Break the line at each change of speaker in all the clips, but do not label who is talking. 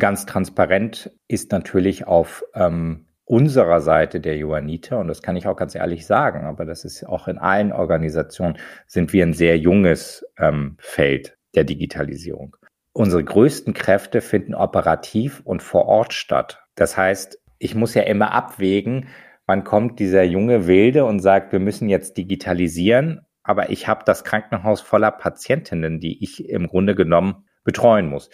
Ganz transparent ist natürlich auf ähm, unserer Seite der Johanniter, und das kann ich auch ganz ehrlich sagen, aber das ist auch in allen Organisationen, sind wir ein sehr junges ähm, Feld der Digitalisierung. Unsere größten Kräfte finden operativ und vor Ort statt. Das heißt, ich muss ja immer abwägen, wann kommt dieser junge Wilde und sagt, wir müssen jetzt digitalisieren, aber ich habe das Krankenhaus voller Patientinnen, die ich im Grunde genommen betreuen muss.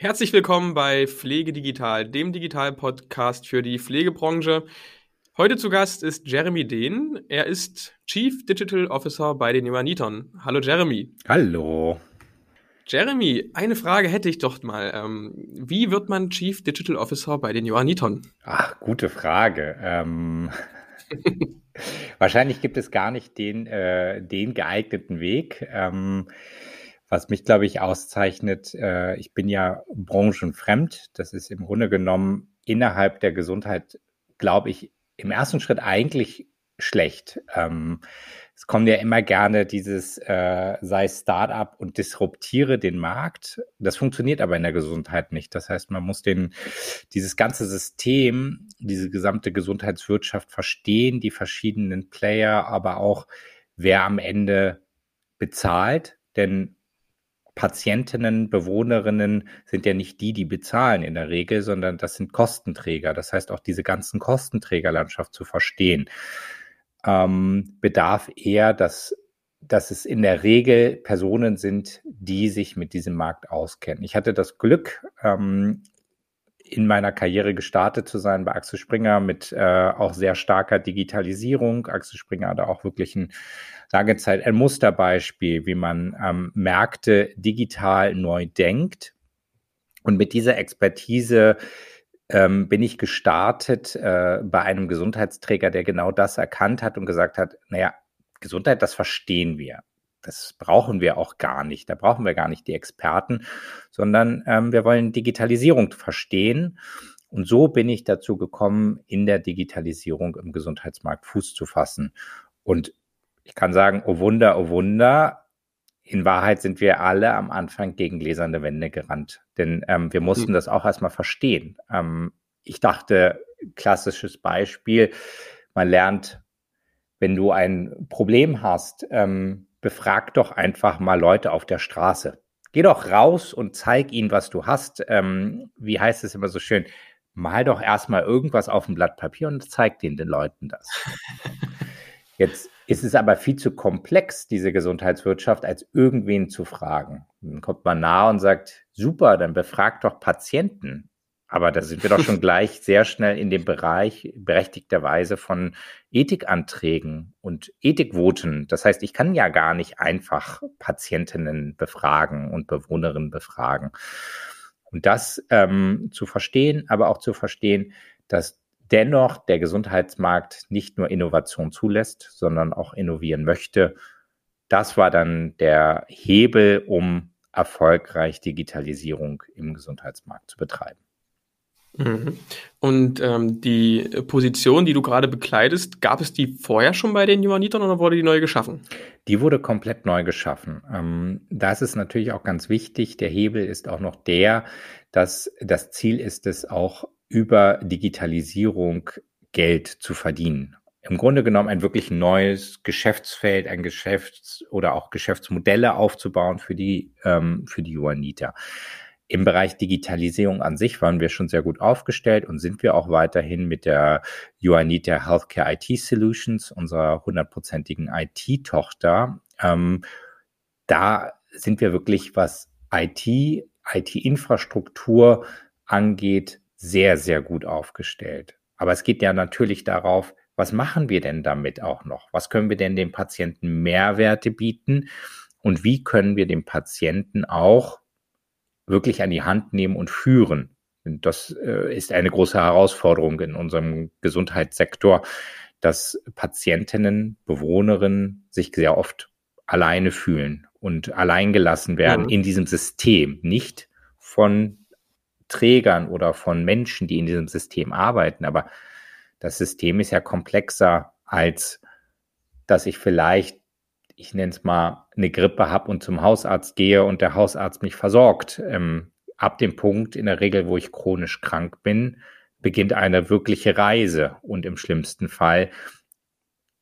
Herzlich willkommen bei Pflege Digital, dem Digital-Podcast für die Pflegebranche. Heute zu Gast ist Jeremy Dehn. Er ist Chief Digital Officer bei den Johannitern. Hallo Jeremy.
Hallo.
Jeremy, eine Frage hätte ich doch mal. Ähm, wie wird man Chief Digital Officer bei den Johannitern?
Ach, gute Frage. Ähm, wahrscheinlich gibt es gar nicht den, äh, den geeigneten Weg. Ähm, was mich, glaube ich, auszeichnet, äh, ich bin ja branchenfremd. Das ist im Grunde genommen innerhalb der Gesundheit, glaube ich, im ersten Schritt eigentlich schlecht. Ähm, es kommt ja immer gerne dieses, äh, sei Startup und disruptiere den Markt. Das funktioniert aber in der Gesundheit nicht. Das heißt, man muss den, dieses ganze System, diese gesamte Gesundheitswirtschaft verstehen, die verschiedenen Player, aber auch wer am Ende bezahlt. Denn Patientinnen, Bewohnerinnen sind ja nicht die, die bezahlen in der Regel, sondern das sind Kostenträger. Das heißt, auch diese ganzen Kostenträgerlandschaft zu verstehen, ähm, bedarf eher, dass, dass es in der Regel Personen sind, die sich mit diesem Markt auskennen. Ich hatte das Glück, ähm, in meiner Karriere gestartet zu sein bei Axel Springer mit äh, auch sehr starker Digitalisierung. Axel Springer hatte auch wirklich ein lange Zeit ein Musterbeispiel, wie man ähm, Märkte digital neu denkt. Und mit dieser Expertise ähm, bin ich gestartet äh, bei einem Gesundheitsträger, der genau das erkannt hat und gesagt hat, naja, Gesundheit, das verstehen wir. Das brauchen wir auch gar nicht. Da brauchen wir gar nicht die Experten, sondern ähm, wir wollen Digitalisierung verstehen. Und so bin ich dazu gekommen, in der Digitalisierung im Gesundheitsmarkt Fuß zu fassen. Und ich kann sagen, oh Wunder, oh Wunder. In Wahrheit sind wir alle am Anfang gegen gläserne Wände gerannt, denn ähm, wir mussten mhm. das auch erstmal verstehen. Ähm, ich dachte, klassisches Beispiel, man lernt, wenn du ein Problem hast, ähm, befrag doch einfach mal Leute auf der Straße. Geh doch raus und zeig ihnen, was du hast. Ähm, wie heißt es immer so schön? Mal doch erstmal irgendwas auf ein Blatt Papier und zeig den den Leuten das. Jetzt ist es aber viel zu komplex, diese Gesundheitswirtschaft, als irgendwen zu fragen. Dann kommt man nah und sagt, super, dann befragt doch Patienten. Aber da sind wir doch schon gleich sehr schnell in dem Bereich berechtigterweise von Ethikanträgen und Ethikvoten. Das heißt, ich kann ja gar nicht einfach Patientinnen befragen und Bewohnerinnen befragen. Und das ähm, zu verstehen, aber auch zu verstehen, dass dennoch der Gesundheitsmarkt nicht nur Innovation zulässt, sondern auch innovieren möchte. Das war dann der Hebel, um erfolgreich Digitalisierung im Gesundheitsmarkt zu betreiben.
Mhm. Und ähm, die Position, die du gerade bekleidest, gab es die vorher schon bei den Johannitern oder wurde die neu geschaffen?
Die wurde komplett neu geschaffen. Ähm, das ist natürlich auch ganz wichtig. Der Hebel ist auch noch der, dass das Ziel ist es auch über Digitalisierung Geld zu verdienen. Im Grunde genommen ein wirklich neues Geschäftsfeld, ein Geschäfts- oder auch Geschäftsmodelle aufzubauen für die, ähm, für die Johanniter. Im Bereich Digitalisierung an sich waren wir schon sehr gut aufgestellt und sind wir auch weiterhin mit der Johanniter Healthcare IT Solutions, unserer hundertprozentigen IT-Tochter. Ähm, da sind wir wirklich, was IT, IT-Infrastruktur angeht, sehr, sehr gut aufgestellt. Aber es geht ja natürlich darauf, was machen wir denn damit auch noch? Was können wir denn dem Patienten Mehrwerte bieten? Und wie können wir den Patienten auch wirklich an die Hand nehmen und führen? Und das äh, ist eine große Herausforderung in unserem Gesundheitssektor, dass Patientinnen, Bewohnerinnen sich sehr oft alleine fühlen und alleingelassen werden ja. in diesem System, nicht von Trägern oder von Menschen, die in diesem System arbeiten. Aber das System ist ja komplexer als dass ich vielleicht, ich nenne es mal, eine Grippe habe und zum Hausarzt gehe und der Hausarzt mich versorgt. Ähm, ab dem Punkt in der Regel, wo ich chronisch krank bin, beginnt eine wirkliche Reise und im schlimmsten Fall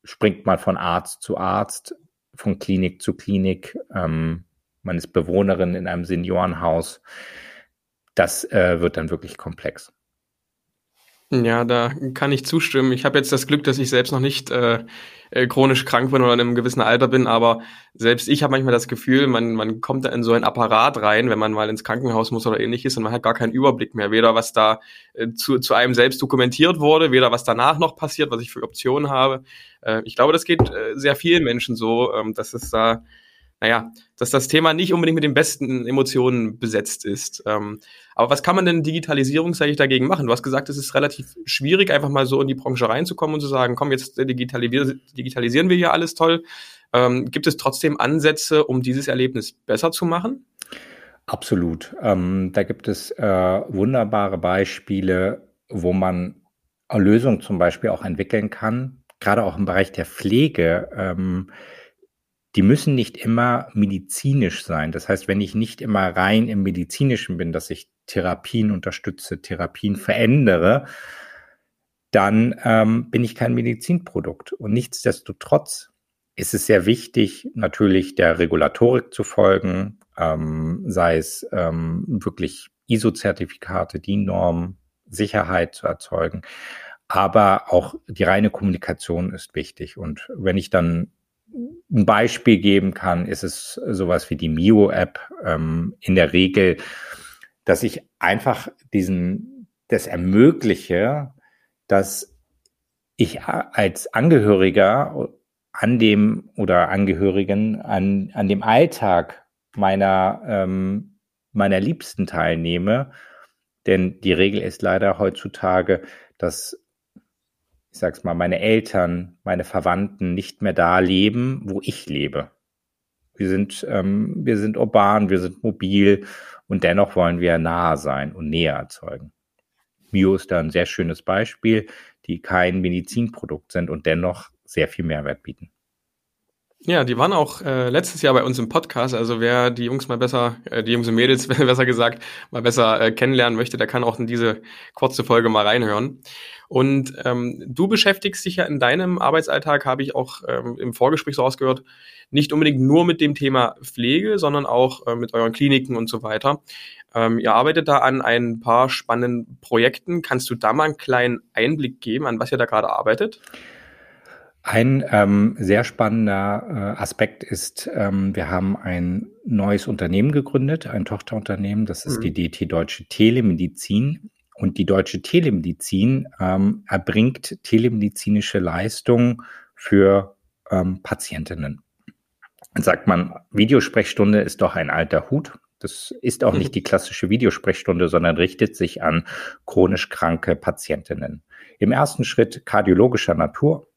springt man von Arzt zu Arzt, von Klinik zu Klinik. Ähm, man ist Bewohnerin in einem Seniorenhaus. Das äh, wird dann wirklich komplex.
Ja, da kann ich zustimmen. Ich habe jetzt das Glück, dass ich selbst noch nicht äh, äh, chronisch krank bin oder in einem gewissen Alter bin, aber selbst ich habe manchmal das Gefühl, man, man kommt da in so ein Apparat rein, wenn man mal ins Krankenhaus muss oder ähnliches und man hat gar keinen Überblick mehr, weder was da äh, zu, zu einem selbst dokumentiert wurde, weder was danach noch passiert, was ich für Optionen habe. Äh, ich glaube, das geht äh, sehr vielen Menschen so, ähm, dass es da naja, dass das Thema nicht unbedingt mit den besten Emotionen besetzt ist. Ähm, aber was kann man denn digitalisierungsseitig dagegen machen? Du hast gesagt, es ist relativ schwierig, einfach mal so in die Branche reinzukommen und zu sagen, komm, jetzt digitalisieren wir hier alles toll. Ähm, gibt es trotzdem Ansätze, um dieses Erlebnis besser zu machen?
Absolut. Ähm, da gibt es äh, wunderbare Beispiele, wo man Lösungen zum Beispiel auch entwickeln kann, gerade auch im Bereich der Pflege. Ähm, die müssen nicht immer medizinisch sein. Das heißt, wenn ich nicht immer rein im medizinischen bin, dass ich Therapien unterstütze, Therapien verändere, dann ähm, bin ich kein Medizinprodukt. Und nichtsdestotrotz ist es sehr wichtig, natürlich der Regulatorik zu folgen, ähm, sei es ähm, wirklich ISO-Zertifikate, DIN-Normen, Sicherheit zu erzeugen. Aber auch die reine Kommunikation ist wichtig. Und wenn ich dann ein Beispiel geben kann, ist es sowas wie die Mio-App. Ähm, in der Regel, dass ich einfach diesen, das ermögliche, dass ich als Angehöriger an dem oder Angehörigen an, an dem Alltag meiner, ähm, meiner Liebsten teilnehme. Denn die Regel ist leider heutzutage, dass ich sag's mal, meine Eltern, meine Verwandten nicht mehr da leben, wo ich lebe. Wir sind, ähm, wir sind urban, wir sind mobil und dennoch wollen wir nahe sein und näher erzeugen. Mio ist da ein sehr schönes Beispiel, die kein Medizinprodukt sind und dennoch sehr viel Mehrwert bieten.
Ja, die waren auch äh, letztes Jahr bei uns im Podcast. Also wer die Jungs mal besser, äh, die Jungs und Mädels besser gesagt, mal besser äh, kennenlernen möchte, der kann auch in diese kurze Folge mal reinhören. Und ähm, du beschäftigst dich ja in deinem Arbeitsalltag, habe ich auch ähm, im Vorgespräch so rausgehört, nicht unbedingt nur mit dem Thema Pflege, sondern auch äh, mit euren Kliniken und so weiter. Ähm, ihr arbeitet da an ein paar spannenden Projekten. Kannst du da mal einen kleinen Einblick geben, an was ihr da gerade arbeitet?
Ein ähm, sehr spannender äh, Aspekt ist, ähm, wir haben ein neues Unternehmen gegründet, ein Tochterunternehmen, das ist mhm. die DT Deutsche Telemedizin. Und die Deutsche Telemedizin ähm, erbringt telemedizinische Leistungen für ähm, Patientinnen. Dann sagt man, Videosprechstunde ist doch ein alter Hut. Das ist auch nicht mhm. die klassische Videosprechstunde, sondern richtet sich an chronisch kranke Patientinnen. Im ersten Schritt kardiologischer Natur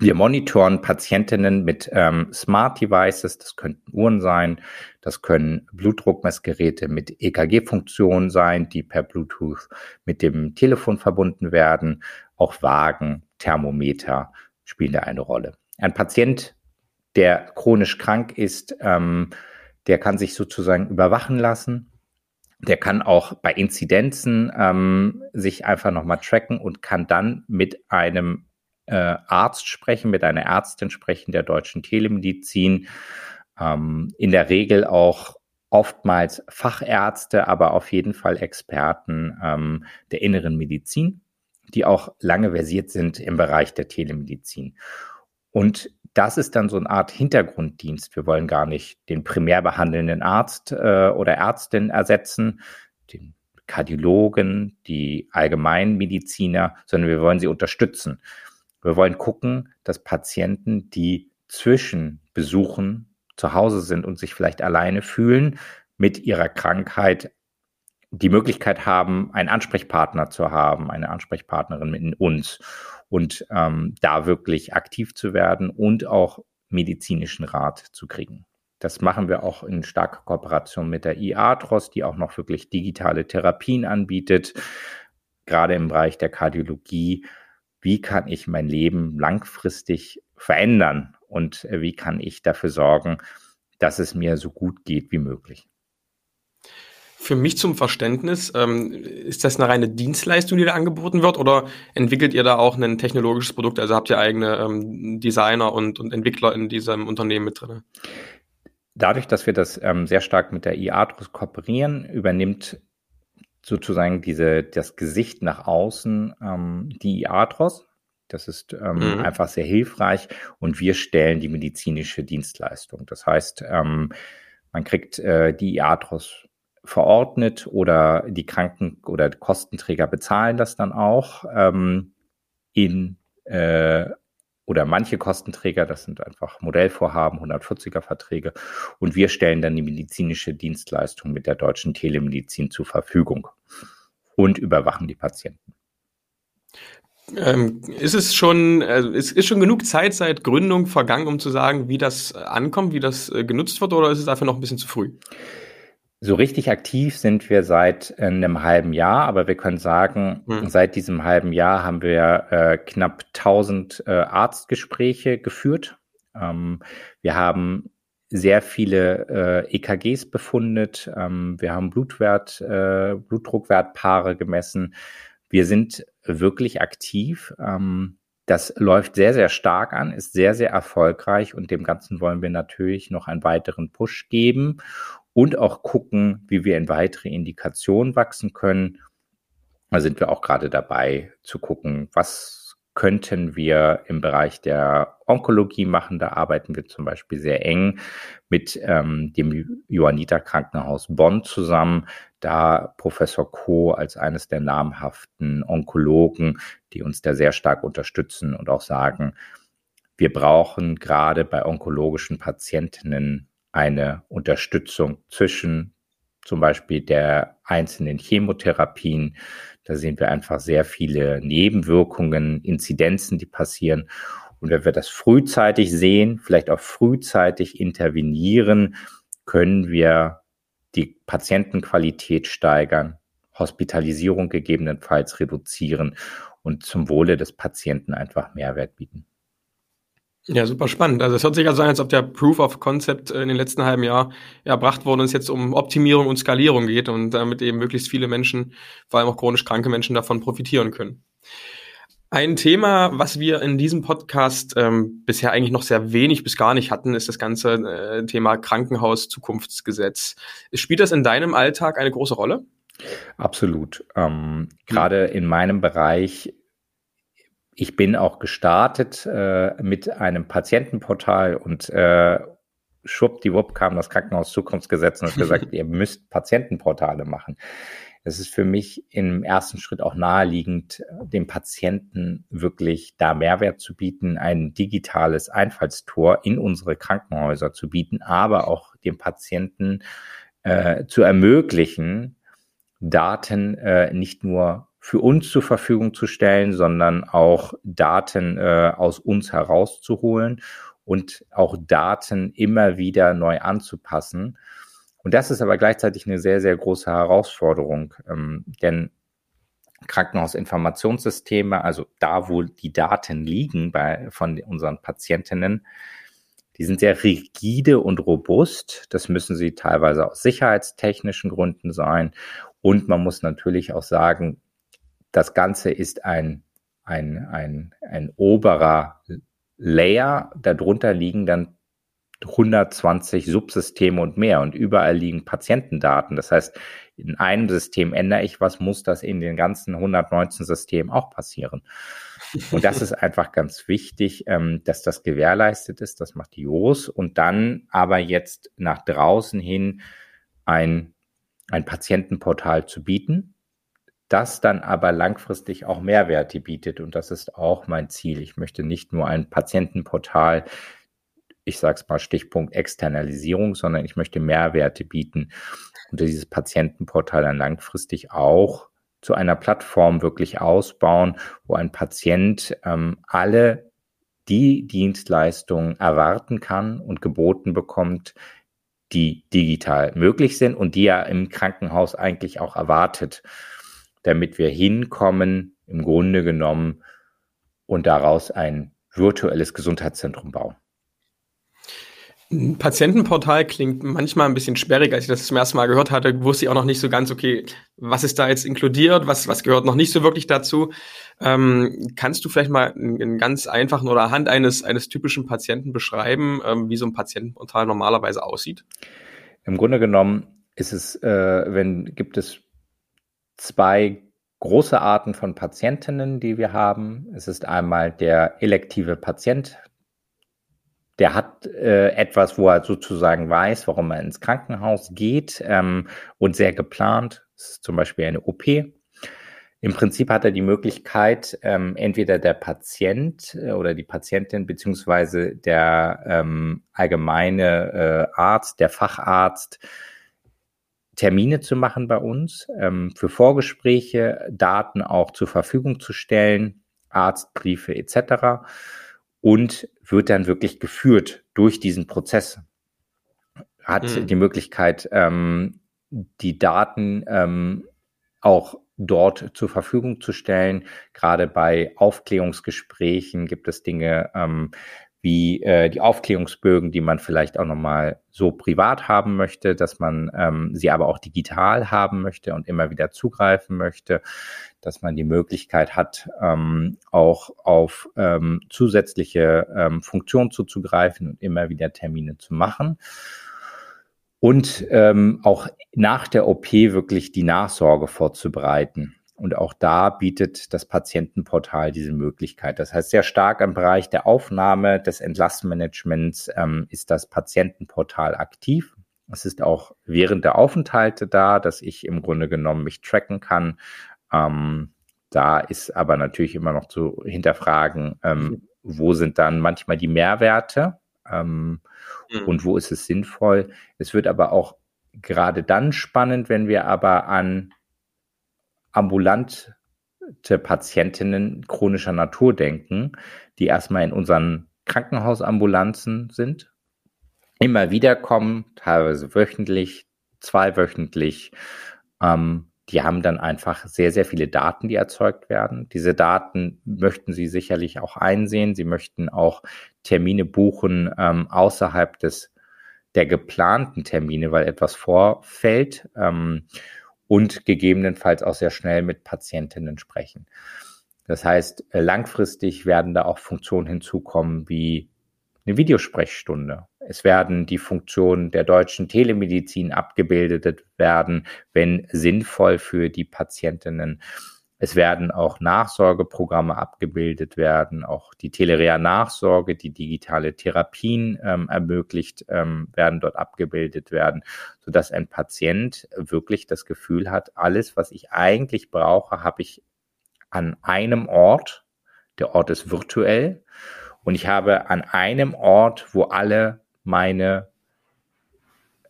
wir monitoren Patientinnen mit ähm, Smart Devices, das könnten Uhren sein, das können Blutdruckmessgeräte mit EKG-Funktionen sein, die per Bluetooth mit dem Telefon verbunden werden. Auch Wagen, Thermometer spielen da eine Rolle. Ein Patient, der chronisch krank ist, ähm, der kann sich sozusagen überwachen lassen. Der kann auch bei Inzidenzen ähm, sich einfach nochmal tracken und kann dann mit einem Arzt sprechen, mit einer Ärztin sprechen der deutschen Telemedizin. Ähm, in der Regel auch oftmals Fachärzte, aber auf jeden Fall Experten ähm, der inneren Medizin, die auch lange versiert sind im Bereich der Telemedizin. Und das ist dann so eine Art Hintergrunddienst. Wir wollen gar nicht den primär behandelnden Arzt äh, oder Ärztin ersetzen, den Kardiologen, die Allgemeinmediziner, sondern wir wollen sie unterstützen. Wir wollen gucken, dass Patienten, die zwischen Besuchen zu Hause sind und sich vielleicht alleine fühlen, mit ihrer Krankheit die Möglichkeit haben, einen Ansprechpartner zu haben, eine Ansprechpartnerin mit uns und ähm, da wirklich aktiv zu werden und auch medizinischen Rat zu kriegen. Das machen wir auch in starker Kooperation mit der IATROS, die auch noch wirklich digitale Therapien anbietet, gerade im Bereich der Kardiologie wie kann ich mein Leben langfristig verändern und äh, wie kann ich dafür sorgen, dass es mir so gut geht wie möglich.
Für mich zum Verständnis, ähm, ist das eine reine Dienstleistung, die da angeboten wird, oder entwickelt ihr da auch ein technologisches Produkt? Also habt ihr eigene ähm, Designer und, und Entwickler in diesem Unternehmen mit drin?
Dadurch, dass wir das ähm, sehr stark mit der IATROS kooperieren, übernimmt sozusagen diese, das Gesicht nach außen ähm, die IATROS. Das ist ähm, mhm. einfach sehr hilfreich und wir stellen die medizinische Dienstleistung. Das heißt, ähm, man kriegt äh, die IATROS verordnet oder die Kranken- oder Kostenträger bezahlen das dann auch ähm, in äh, oder manche Kostenträger, das sind einfach Modellvorhaben, 140er Verträge und wir stellen dann die medizinische Dienstleistung mit der deutschen Telemedizin zur Verfügung und überwachen die Patienten.
Ähm, ist es schon, äh, ist, ist schon genug Zeit seit Gründung vergangen, um zu sagen, wie das ankommt, wie das äh, genutzt wird, oder ist es dafür noch ein bisschen zu früh?
So richtig aktiv sind wir seit äh, einem halben Jahr, aber wir können sagen, hm. seit diesem halben Jahr haben wir äh, knapp 1000 äh, Arztgespräche geführt. Ähm, wir haben sehr viele äh, EKGs befundet. Ähm, wir haben Blutwert, äh, Blutdruckwertpaare gemessen. Wir sind wirklich aktiv. Ähm, das läuft sehr, sehr stark an, ist sehr, sehr erfolgreich und dem Ganzen wollen wir natürlich noch einen weiteren Push geben und auch gucken, wie wir in weitere Indikationen wachsen können. Da sind wir auch gerade dabei zu gucken, was könnten wir im Bereich der Onkologie machen. Da arbeiten wir zum Beispiel sehr eng mit ähm, dem Johanniter Krankenhaus Bonn zusammen, da Professor Koh als eines der namhaften Onkologen, die uns da sehr stark unterstützen und auch sagen, wir brauchen gerade bei onkologischen Patientinnen eine Unterstützung zwischen zum Beispiel der einzelnen Chemotherapien. Da sehen wir einfach sehr viele Nebenwirkungen, Inzidenzen, die passieren. Und wenn wir das frühzeitig sehen, vielleicht auch frühzeitig intervenieren, können wir die Patientenqualität steigern, Hospitalisierung gegebenenfalls reduzieren und zum Wohle des Patienten einfach Mehrwert bieten.
Ja, super spannend. Also es hört sich also an, als ob der Proof of Concept in den letzten halben Jahr erbracht worden und es jetzt um Optimierung und Skalierung geht und damit eben möglichst viele Menschen, vor allem auch chronisch kranke Menschen, davon profitieren können. Ein Thema, was wir in diesem Podcast ähm, bisher eigentlich noch sehr wenig bis gar nicht hatten, ist das ganze äh, Thema Krankenhaus-Zukunftsgesetz. Spielt das in deinem Alltag eine große Rolle?
Absolut. Ähm, Gerade in meinem Bereich ich bin auch gestartet äh, mit einem Patientenportal und äh, schwuppdiwupp kam das Krankenhaus-Zukunftsgesetz und hat gesagt, ihr müsst Patientenportale machen. Es ist für mich im ersten Schritt auch naheliegend, dem Patienten wirklich da Mehrwert zu bieten, ein digitales Einfallstor in unsere Krankenhäuser zu bieten, aber auch dem Patienten äh, zu ermöglichen, Daten äh, nicht nur für uns zur Verfügung zu stellen, sondern auch Daten äh, aus uns herauszuholen und auch Daten immer wieder neu anzupassen. Und das ist aber gleichzeitig eine sehr, sehr große Herausforderung, ähm, denn Krankenhausinformationssysteme, also da, wo die Daten liegen bei, von unseren Patientinnen, die sind sehr rigide und robust. Das müssen sie teilweise aus sicherheitstechnischen Gründen sein. Und man muss natürlich auch sagen, das Ganze ist ein, ein, ein, ein oberer Layer. Darunter liegen dann 120 Subsysteme und mehr und überall liegen Patientendaten. Das heißt, in einem System ändere ich was, muss das in den ganzen 119 Systemen auch passieren. Und das ist einfach ganz wichtig, ähm, dass das gewährleistet ist. Das macht die JOS und dann aber jetzt nach draußen hin ein, ein Patientenportal zu bieten, das dann aber langfristig auch Mehrwerte bietet. Und das ist auch mein Ziel. Ich möchte nicht nur ein Patientenportal, ich sage es mal Stichpunkt Externalisierung, sondern ich möchte Mehrwerte bieten und dieses Patientenportal dann langfristig auch zu einer Plattform wirklich ausbauen, wo ein Patient ähm, alle die Dienstleistungen erwarten kann und geboten bekommt, die digital möglich sind und die er im Krankenhaus eigentlich auch erwartet damit wir hinkommen, im Grunde genommen, und daraus ein virtuelles Gesundheitszentrum bauen.
Ein Patientenportal klingt manchmal ein bisschen sperrig. Als ich das zum ersten Mal gehört hatte, wusste ich auch noch nicht so ganz, okay, was ist da jetzt inkludiert, was, was gehört noch nicht so wirklich dazu. Ähm, kannst du vielleicht mal einen ganz einfachen oder anhand eines, eines typischen Patienten beschreiben, ähm, wie so ein Patientenportal normalerweise aussieht?
Im Grunde genommen ist es, äh, wenn gibt es zwei große Arten von Patientinnen, die wir haben. Es ist einmal der elektive Patient, der hat äh, etwas, wo er sozusagen weiß, warum er ins Krankenhaus geht ähm, und sehr geplant. Das ist zum Beispiel eine OP. Im Prinzip hat er die Möglichkeit, ähm, entweder der Patient äh, oder die Patientin beziehungsweise der ähm, allgemeine äh, Arzt, der Facharzt, Termine zu machen bei uns, ähm, für Vorgespräche, Daten auch zur Verfügung zu stellen, Arztbriefe etc und wird dann wirklich geführt durch diesen Prozess. Hat mhm. die Möglichkeit, ähm, die Daten ähm, auch dort zur Verfügung zu stellen. Gerade bei Aufklärungsgesprächen gibt es Dinge ähm, wie äh, die Aufklärungsbögen, die man vielleicht auch nochmal so privat haben möchte, dass man ähm, sie aber auch digital haben möchte und immer wieder zugreifen möchte dass man die Möglichkeit hat, ähm, auch auf ähm, zusätzliche ähm, Funktionen zuzugreifen und immer wieder Termine zu machen. Und ähm, auch nach der OP wirklich die Nachsorge vorzubereiten. Und auch da bietet das Patientenportal diese Möglichkeit. Das heißt, sehr stark im Bereich der Aufnahme des Entlassmanagements ähm, ist das Patientenportal aktiv. Es ist auch während der Aufenthalte da, dass ich im Grunde genommen mich tracken kann ähm, da ist aber natürlich immer noch zu hinterfragen, ähm, mhm. wo sind dann manchmal die Mehrwerte ähm, mhm. und wo ist es sinnvoll. Es wird aber auch gerade dann spannend, wenn wir aber an ambulante Patientinnen chronischer Natur denken, die erstmal in unseren Krankenhausambulanzen sind, immer wieder kommen, teilweise wöchentlich, zweiwöchentlich, ähm, die haben dann einfach sehr, sehr viele Daten, die erzeugt werden. Diese Daten möchten sie sicherlich auch einsehen. Sie möchten auch Termine buchen ähm, außerhalb des der geplanten Termine, weil etwas vorfällt ähm, und gegebenenfalls auch sehr schnell mit Patientinnen sprechen. Das heißt, äh, langfristig werden da auch Funktionen hinzukommen wie eine Videosprechstunde. Es werden die Funktionen der deutschen Telemedizin abgebildet werden, wenn sinnvoll für die Patientinnen. Es werden auch Nachsorgeprogramme abgebildet werden, auch die Telerea-Nachsorge, die digitale Therapien ähm, ermöglicht, ähm, werden dort abgebildet werden, sodass ein Patient wirklich das Gefühl hat, alles, was ich eigentlich brauche, habe ich an einem Ort. Der Ort ist virtuell und ich habe an einem Ort, wo alle meine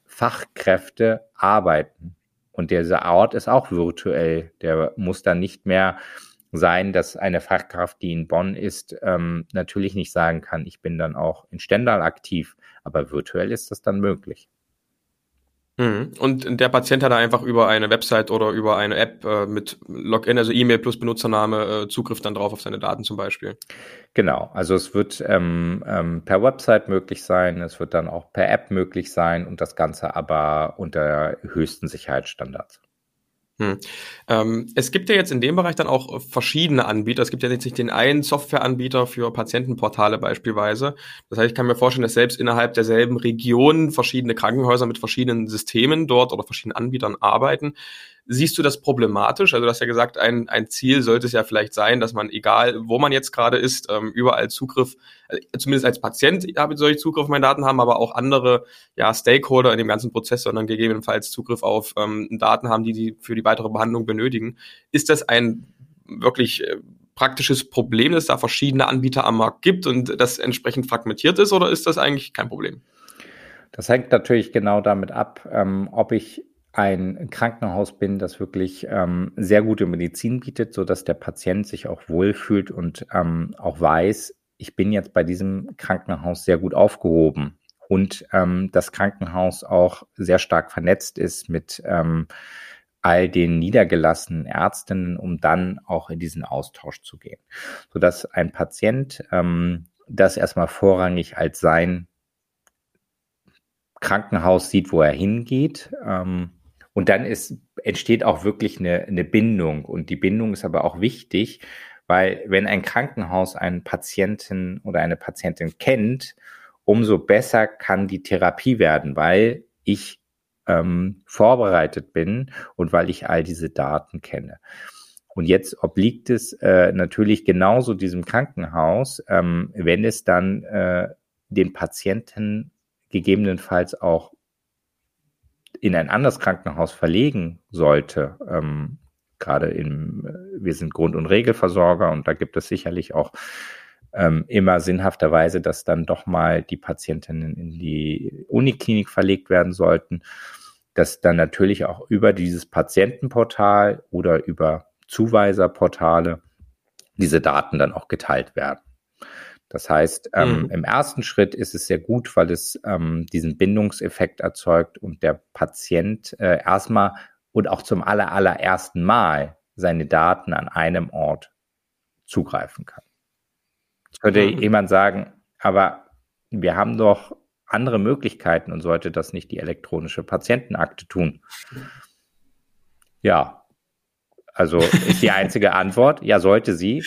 Fachkräfte arbeiten. Und dieser Ort ist auch virtuell. Der muss dann nicht mehr sein, dass eine Fachkraft, die in Bonn ist, ähm, natürlich nicht sagen kann, ich bin dann auch in Stendal aktiv. Aber virtuell ist das dann möglich.
Mhm. Und der Patient hat einfach über eine Website oder über eine App äh, mit Login, also E-Mail plus Benutzername, äh, Zugriff dann drauf auf seine Daten zum Beispiel.
Genau, also es wird ähm, ähm, per Website möglich sein, es wird dann auch per App möglich sein und das Ganze aber unter höchsten Sicherheitsstandards.
Hm. Ähm, es gibt ja jetzt in dem Bereich dann auch verschiedene Anbieter. Es gibt ja jetzt nicht den einen Softwareanbieter für Patientenportale beispielsweise. Das heißt, ich kann mir vorstellen, dass selbst innerhalb derselben Region verschiedene Krankenhäuser mit verschiedenen Systemen dort oder verschiedenen Anbietern arbeiten. Siehst du das problematisch? Also du hast ja gesagt, ein, ein Ziel sollte es ja vielleicht sein, dass man, egal wo man jetzt gerade ist, ähm, überall Zugriff, also zumindest als Patient habe, ich Zugriff auf meine Daten haben, aber auch andere ja, Stakeholder in dem ganzen Prozess, sondern gegebenenfalls Zugriff auf ähm, Daten haben, die die für die weitere Behandlung benötigen. Ist das ein wirklich äh, praktisches Problem, dass da verschiedene Anbieter am Markt gibt und das entsprechend fragmentiert ist, oder ist das eigentlich kein Problem?
Das hängt natürlich genau damit ab, ähm, ob ich ein Krankenhaus bin, das wirklich ähm, sehr gute Medizin bietet, so dass der Patient sich auch wohlfühlt und ähm, auch weiß, ich bin jetzt bei diesem Krankenhaus sehr gut aufgehoben und ähm, das Krankenhaus auch sehr stark vernetzt ist mit ähm, all den niedergelassenen Ärztinnen, um dann auch in diesen Austausch zu gehen, so dass ein Patient ähm, das erstmal vorrangig als sein Krankenhaus sieht, wo er hingeht. Ähm, und dann ist, entsteht auch wirklich eine, eine Bindung. Und die Bindung ist aber auch wichtig, weil wenn ein Krankenhaus einen Patienten oder eine Patientin kennt, umso besser kann die Therapie werden, weil ich ähm, vorbereitet bin und weil ich all diese Daten kenne. Und jetzt obliegt es äh, natürlich genauso diesem Krankenhaus, ähm, wenn es dann äh, den Patienten gegebenenfalls auch in ein anderes Krankenhaus verlegen sollte, ähm, gerade im, wir sind Grund- und Regelversorger und da gibt es sicherlich auch ähm, immer sinnhafterweise, dass dann doch mal die Patientinnen in die Uniklinik verlegt werden sollten, dass dann natürlich auch über dieses Patientenportal oder über Zuweiserportale diese Daten dann auch geteilt werden. Das heißt, ähm, mhm. im ersten Schritt ist es sehr gut, weil es ähm, diesen Bindungseffekt erzeugt und der Patient äh, erstmal und auch zum aller, allerersten Mal seine Daten an einem Ort zugreifen kann. Jetzt könnte mhm. jemand sagen, aber wir haben doch andere Möglichkeiten und sollte das nicht die elektronische Patientenakte tun? Ja, also ist die einzige Antwort. Ja, sollte sie.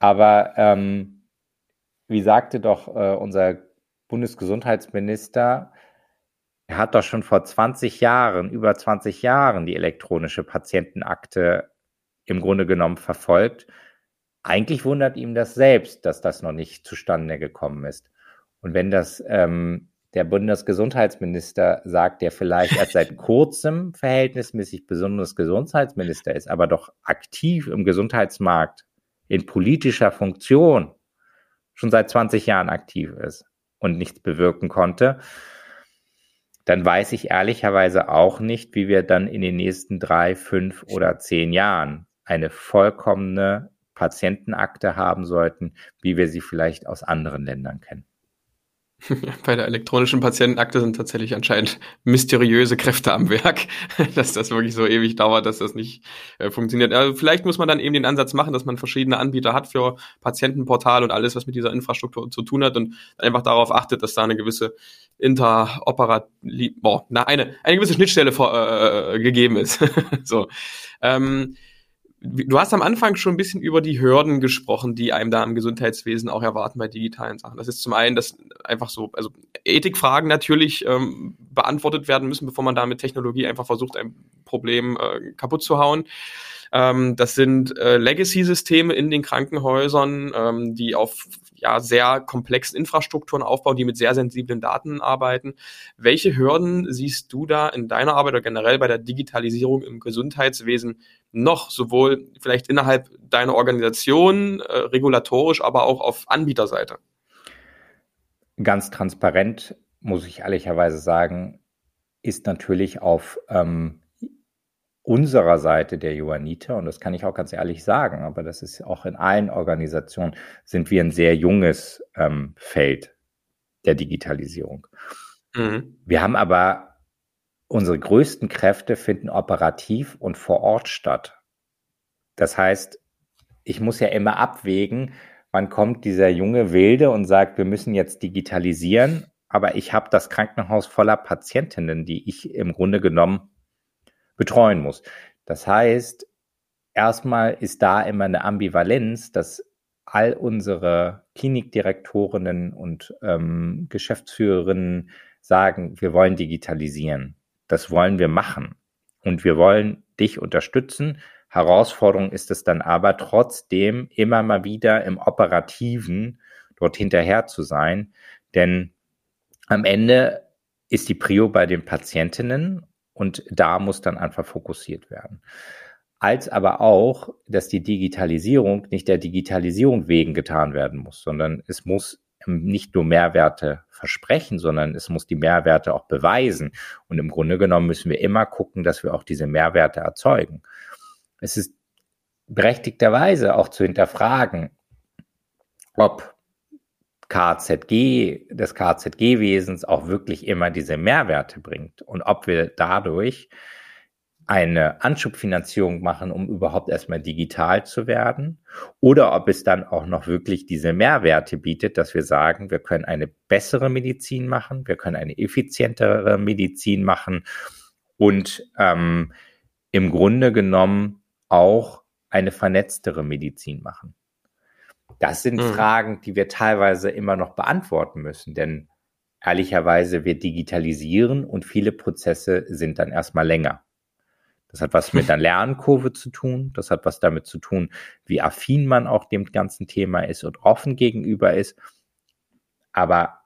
Aber ähm, wie sagte doch äh, unser Bundesgesundheitsminister, er hat doch schon vor 20 Jahren, über 20 Jahren die elektronische Patientenakte im Grunde genommen verfolgt. Eigentlich wundert ihm das selbst, dass das noch nicht zustande gekommen ist. Und wenn das ähm, der Bundesgesundheitsminister sagt, der vielleicht erst seit kurzem verhältnismäßig besonders Gesundheitsminister ist, aber doch aktiv im Gesundheitsmarkt in politischer Funktion schon seit 20 Jahren aktiv ist und nichts bewirken konnte, dann weiß ich ehrlicherweise auch nicht, wie wir dann in den nächsten drei, fünf oder zehn Jahren eine vollkommene Patientenakte haben sollten, wie wir sie vielleicht aus anderen Ländern kennen.
Bei der elektronischen Patientenakte sind tatsächlich anscheinend mysteriöse Kräfte am Werk, dass das wirklich so ewig dauert, dass das nicht äh, funktioniert. Also vielleicht muss man dann eben den Ansatz machen, dass man verschiedene Anbieter hat für Patientenportal und alles, was mit dieser Infrastruktur zu tun hat und einfach darauf achtet, dass da eine gewisse interoperat, boah, na, eine, eine gewisse Schnittstelle vor, äh, gegeben ist. so. Ähm, Du hast am Anfang schon ein bisschen über die Hürden gesprochen, die einem da im Gesundheitswesen auch erwarten bei digitalen Sachen. Das ist zum einen, dass einfach so, also Ethikfragen natürlich ähm, beantwortet werden müssen, bevor man da mit Technologie einfach versucht, ein Problem äh, kaputt zu hauen. Ähm, das sind äh, Legacy-Systeme in den Krankenhäusern, ähm, die auf ja, sehr komplexen Infrastrukturen aufbauen, die mit sehr sensiblen Daten arbeiten. Welche Hürden siehst du da in deiner Arbeit oder generell bei der Digitalisierung im Gesundheitswesen noch, sowohl vielleicht innerhalb deiner Organisation, äh, regulatorisch, aber auch auf Anbieterseite?
Ganz transparent muss ich ehrlicherweise sagen, ist natürlich auf ähm, unserer Seite der Johanniter, und das kann ich auch ganz ehrlich sagen, aber das ist auch in allen Organisationen, sind wir ein sehr junges ähm, Feld der Digitalisierung. Mhm. Wir haben aber unsere größten Kräfte finden operativ und vor Ort statt. Das heißt, ich muss ja immer abwägen, wann kommt dieser junge Wilde und sagt, wir müssen jetzt digitalisieren, aber ich habe das Krankenhaus voller Patientinnen, die ich im Grunde genommen betreuen muss. Das heißt, erstmal ist da immer eine Ambivalenz, dass all unsere Klinikdirektorinnen und ähm, Geschäftsführerinnen sagen, wir wollen digitalisieren. Das wollen wir machen. Und wir wollen dich unterstützen. Herausforderung ist es dann aber trotzdem immer mal wieder im Operativen dort hinterher zu sein. Denn am Ende ist die Prio bei den Patientinnen und da muss dann einfach fokussiert werden. Als aber auch, dass die Digitalisierung nicht der Digitalisierung wegen getan werden muss, sondern es muss nicht nur Mehrwerte versprechen, sondern es muss die Mehrwerte auch beweisen. Und im Grunde genommen müssen wir immer gucken, dass wir auch diese Mehrwerte erzeugen. Es ist berechtigterweise auch zu hinterfragen, ob KZG, des KZG-Wesens auch wirklich immer diese Mehrwerte bringt und ob wir dadurch eine Anschubfinanzierung machen, um überhaupt erstmal digital zu werden, oder ob es dann auch noch wirklich diese Mehrwerte bietet, dass wir sagen, wir können eine bessere Medizin machen, wir können eine effizientere Medizin machen und ähm, im Grunde genommen auch eine vernetztere Medizin machen. Das sind mhm. Fragen, die wir teilweise immer noch beantworten müssen, denn ehrlicherweise wir digitalisieren und viele Prozesse sind dann erstmal länger. Das hat was mit der Lernkurve zu tun. Das hat was damit zu tun, wie affin man auch dem ganzen Thema ist und offen gegenüber ist. Aber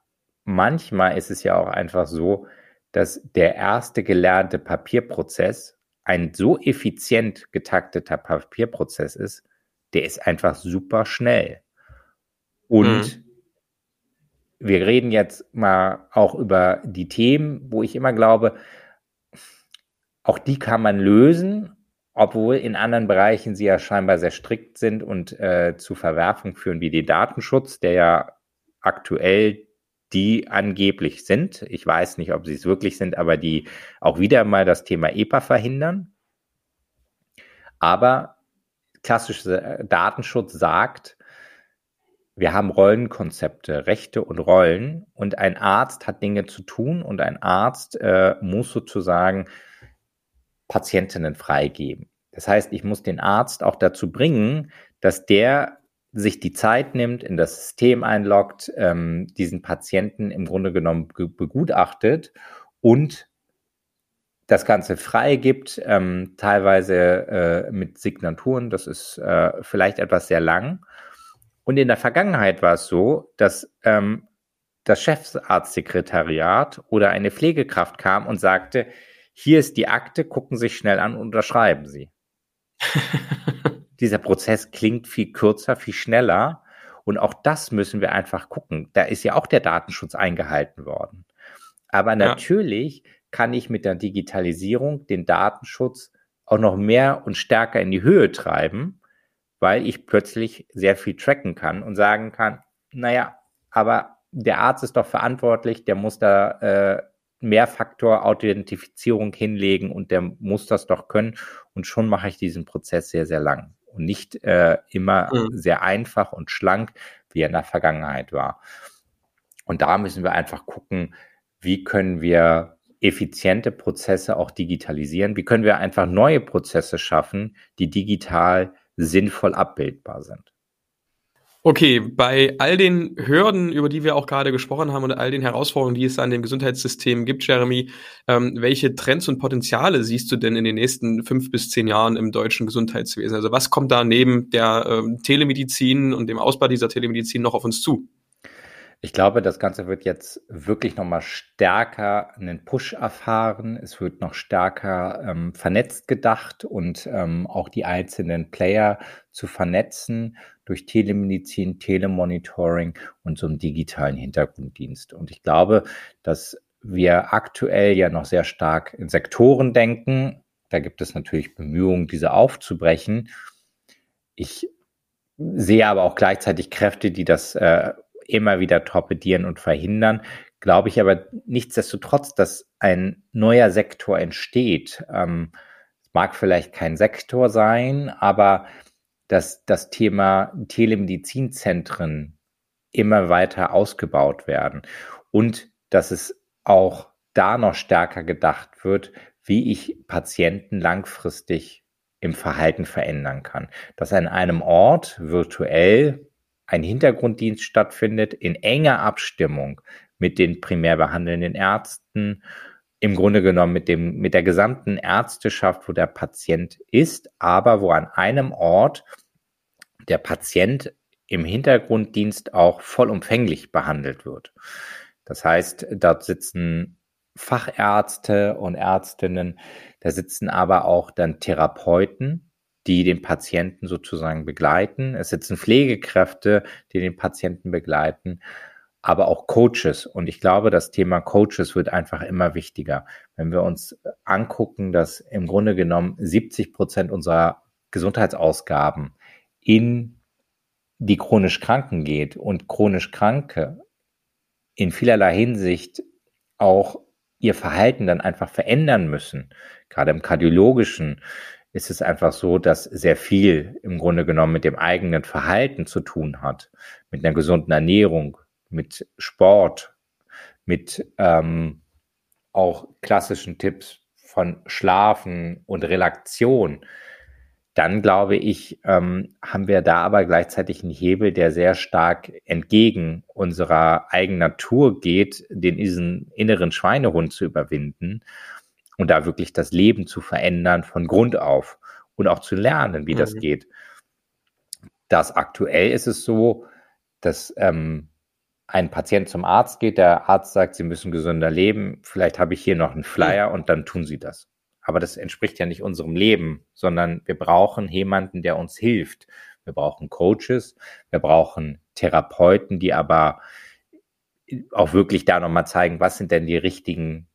manchmal ist es ja auch einfach so, dass der erste gelernte Papierprozess ein so effizient getakteter Papierprozess ist, der ist einfach super schnell. Und mhm. wir reden jetzt mal auch über die Themen, wo ich immer glaube, auch die kann man lösen, obwohl in anderen Bereichen sie ja scheinbar sehr strikt sind und äh, zu Verwerfung führen, wie den Datenschutz, der ja aktuell die angeblich sind. Ich weiß nicht, ob sie es wirklich sind, aber die auch wieder mal das Thema EPA verhindern. Aber klassischer Datenschutz sagt, wir haben Rollenkonzepte, Rechte und Rollen und ein Arzt hat Dinge zu tun und ein Arzt äh, muss sozusagen Patientinnen freigeben. Das heißt, ich muss den Arzt auch dazu bringen, dass der sich die Zeit nimmt, in das System einloggt, ähm, diesen Patienten im Grunde genommen begutachtet und das Ganze freigibt, ähm, teilweise äh, mit Signaturen. Das ist äh, vielleicht etwas sehr lang. Und in der Vergangenheit war es so, dass ähm, das Chefarztsekretariat oder eine Pflegekraft kam und sagte, hier ist die Akte, gucken Sie schnell an und unterschreiben Sie. Dieser Prozess klingt viel kürzer, viel schneller. Und auch das müssen wir einfach gucken. Da ist ja auch der Datenschutz eingehalten worden. Aber natürlich ja. Kann ich mit der Digitalisierung den Datenschutz auch noch mehr und stärker in die Höhe treiben, weil ich plötzlich sehr viel tracken kann und sagen kann, naja, aber der Arzt ist doch verantwortlich, der muss da äh, Mehrfaktor-Authentifizierung hinlegen und der muss das doch können. Und schon mache ich diesen Prozess sehr, sehr lang und nicht äh, immer mhm. sehr einfach und schlank, wie er in der Vergangenheit war. Und da müssen wir einfach gucken, wie können wir effiziente Prozesse auch digitalisieren? Wie können wir einfach neue Prozesse schaffen, die digital sinnvoll abbildbar sind?
Okay, bei all den Hürden, über die wir auch gerade gesprochen haben und all den Herausforderungen, die es an dem Gesundheitssystem gibt, Jeremy, ähm, welche Trends und Potenziale siehst du denn in den nächsten fünf bis zehn Jahren im deutschen Gesundheitswesen? Also was kommt da neben der ähm, Telemedizin und dem Ausbau dieser Telemedizin noch auf uns zu?
Ich glaube, das Ganze wird jetzt wirklich nochmal stärker einen Push erfahren. Es wird noch stärker ähm, vernetzt gedacht und ähm, auch die einzelnen Player zu vernetzen durch Telemedizin, Telemonitoring und so einen digitalen Hintergrunddienst. Und ich glaube, dass wir aktuell ja noch sehr stark in Sektoren denken. Da gibt es natürlich Bemühungen, diese aufzubrechen. Ich sehe aber auch gleichzeitig Kräfte, die das äh, immer wieder torpedieren und verhindern. Glaube ich aber nichtsdestotrotz, dass ein neuer Sektor entsteht. Ähm, es mag vielleicht kein Sektor sein, aber dass das Thema Telemedizinzentren immer weiter ausgebaut werden und dass es auch da noch stärker gedacht wird, wie ich Patienten langfristig im Verhalten verändern kann. Dass an einem Ort virtuell ein Hintergrunddienst stattfindet in enger Abstimmung mit den primär behandelnden Ärzten, im Grunde genommen mit dem, mit der gesamten Ärzteschaft, wo der Patient ist, aber wo an einem Ort der Patient im Hintergrunddienst auch vollumfänglich behandelt wird. Das heißt, dort sitzen Fachärzte und Ärztinnen, da sitzen aber auch dann Therapeuten, die den Patienten sozusagen begleiten. Es sitzen Pflegekräfte, die den Patienten begleiten, aber auch Coaches. Und ich glaube, das Thema Coaches wird einfach immer wichtiger. Wenn wir uns angucken, dass im Grunde genommen 70 Prozent unserer Gesundheitsausgaben in die chronisch Kranken geht und chronisch Kranke in vielerlei Hinsicht auch ihr Verhalten dann einfach verändern müssen. Gerade im kardiologischen ist es einfach so, dass sehr viel im Grunde genommen mit dem eigenen Verhalten zu tun hat, mit einer gesunden Ernährung, mit Sport, mit ähm, auch klassischen Tipps von Schlafen und Relaktion. Dann glaube ich, ähm, haben wir da aber gleichzeitig einen Hebel, der sehr stark entgegen unserer eigenen Natur geht, den diesen inneren Schweinehund zu überwinden und da wirklich das Leben zu verändern von Grund auf und auch zu lernen, wie mhm. das geht. Das aktuell ist es so, dass ähm, ein Patient zum Arzt geht, der Arzt sagt, sie müssen gesünder leben, vielleicht habe ich hier noch einen Flyer und dann tun sie das. Aber das entspricht ja nicht unserem Leben, sondern wir brauchen jemanden, der uns hilft. Wir brauchen Coaches, wir brauchen Therapeuten, die aber auch wirklich da nochmal zeigen, was sind denn die richtigen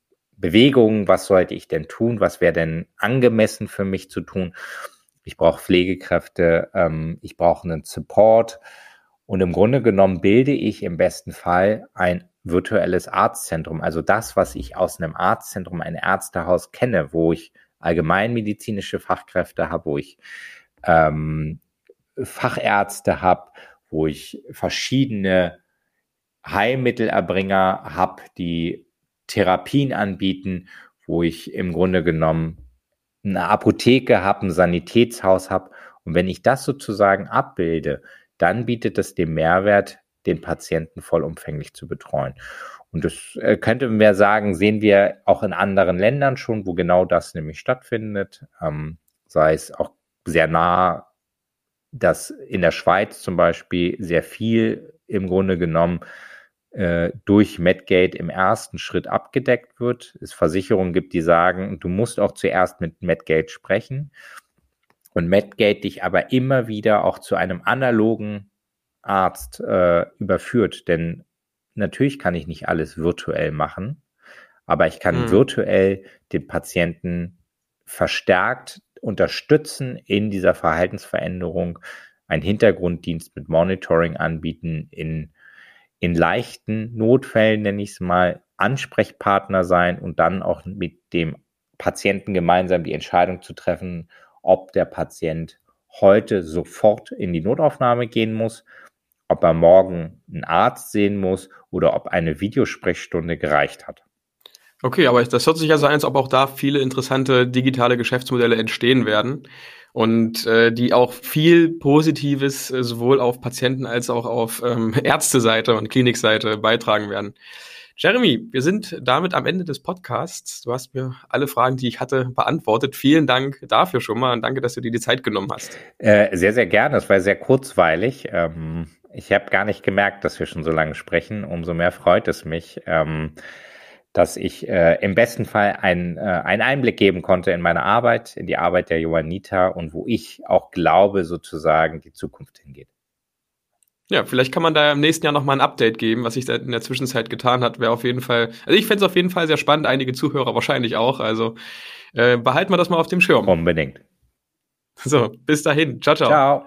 Bewegungen, was sollte ich denn tun, was wäre denn angemessen für mich zu tun. Ich brauche Pflegekräfte, ähm, ich brauche einen Support. Und im Grunde genommen bilde ich im besten Fall ein virtuelles Arztzentrum, also das, was ich aus einem Arztzentrum, ein Ärztehaus kenne, wo ich allgemeinmedizinische Fachkräfte habe, wo ich ähm, Fachärzte habe, wo ich verschiedene Heilmittelerbringer habe, die Therapien anbieten, wo ich im Grunde genommen eine Apotheke habe, ein Sanitätshaus habe. Und wenn ich das sozusagen abbilde, dann bietet es den Mehrwert, den Patienten vollumfänglich zu betreuen. Und das äh, könnte man sagen, sehen wir auch in anderen Ländern schon, wo genau das nämlich stattfindet. Ähm, sei es auch sehr nah, dass in der Schweiz zum Beispiel sehr viel im Grunde genommen durch Medgate im ersten Schritt abgedeckt wird. Es Versicherungen gibt, die sagen, du musst auch zuerst mit Medgate sprechen und Medgate dich aber immer wieder auch zu einem analogen Arzt äh, überführt. Denn natürlich kann ich nicht alles virtuell machen, aber ich kann mhm. virtuell den Patienten verstärkt unterstützen in dieser Verhaltensveränderung, einen Hintergrunddienst mit Monitoring anbieten, in, in leichten Notfällen, nenne ich es mal, Ansprechpartner sein und dann auch mit dem Patienten gemeinsam die Entscheidung zu treffen, ob der Patient heute sofort in die Notaufnahme gehen muss, ob er morgen einen Arzt sehen muss oder ob eine Videosprechstunde gereicht hat.
Okay, aber das hört sich ja so an, als ob auch da viele interessante digitale Geschäftsmodelle entstehen werden und äh, die auch viel Positives äh, sowohl auf Patienten als auch auf ähm, Ärzteseite und Klinikseite beitragen werden. Jeremy, wir sind damit am Ende des Podcasts. Du hast mir alle Fragen, die ich hatte, beantwortet. Vielen Dank dafür schon mal und danke, dass du dir die Zeit genommen hast.
Äh, sehr, sehr gerne. Es war sehr kurzweilig. Ähm, ich habe gar nicht gemerkt, dass wir schon so lange sprechen. Umso mehr freut es mich. Ähm, dass ich äh, im besten Fall ein, äh, einen Einblick geben konnte in meine Arbeit, in die Arbeit der Johannita und wo ich auch glaube, sozusagen die Zukunft hingeht.
Ja, vielleicht kann man da im nächsten Jahr nochmal ein Update geben, was sich da in der Zwischenzeit getan hat. Wäre auf jeden Fall, also ich fände es auf jeden Fall sehr spannend, einige Zuhörer wahrscheinlich auch. Also äh, behalten wir das mal auf dem Schirm.
Unbedingt.
So, bis dahin. Ciao, ciao. Ciao.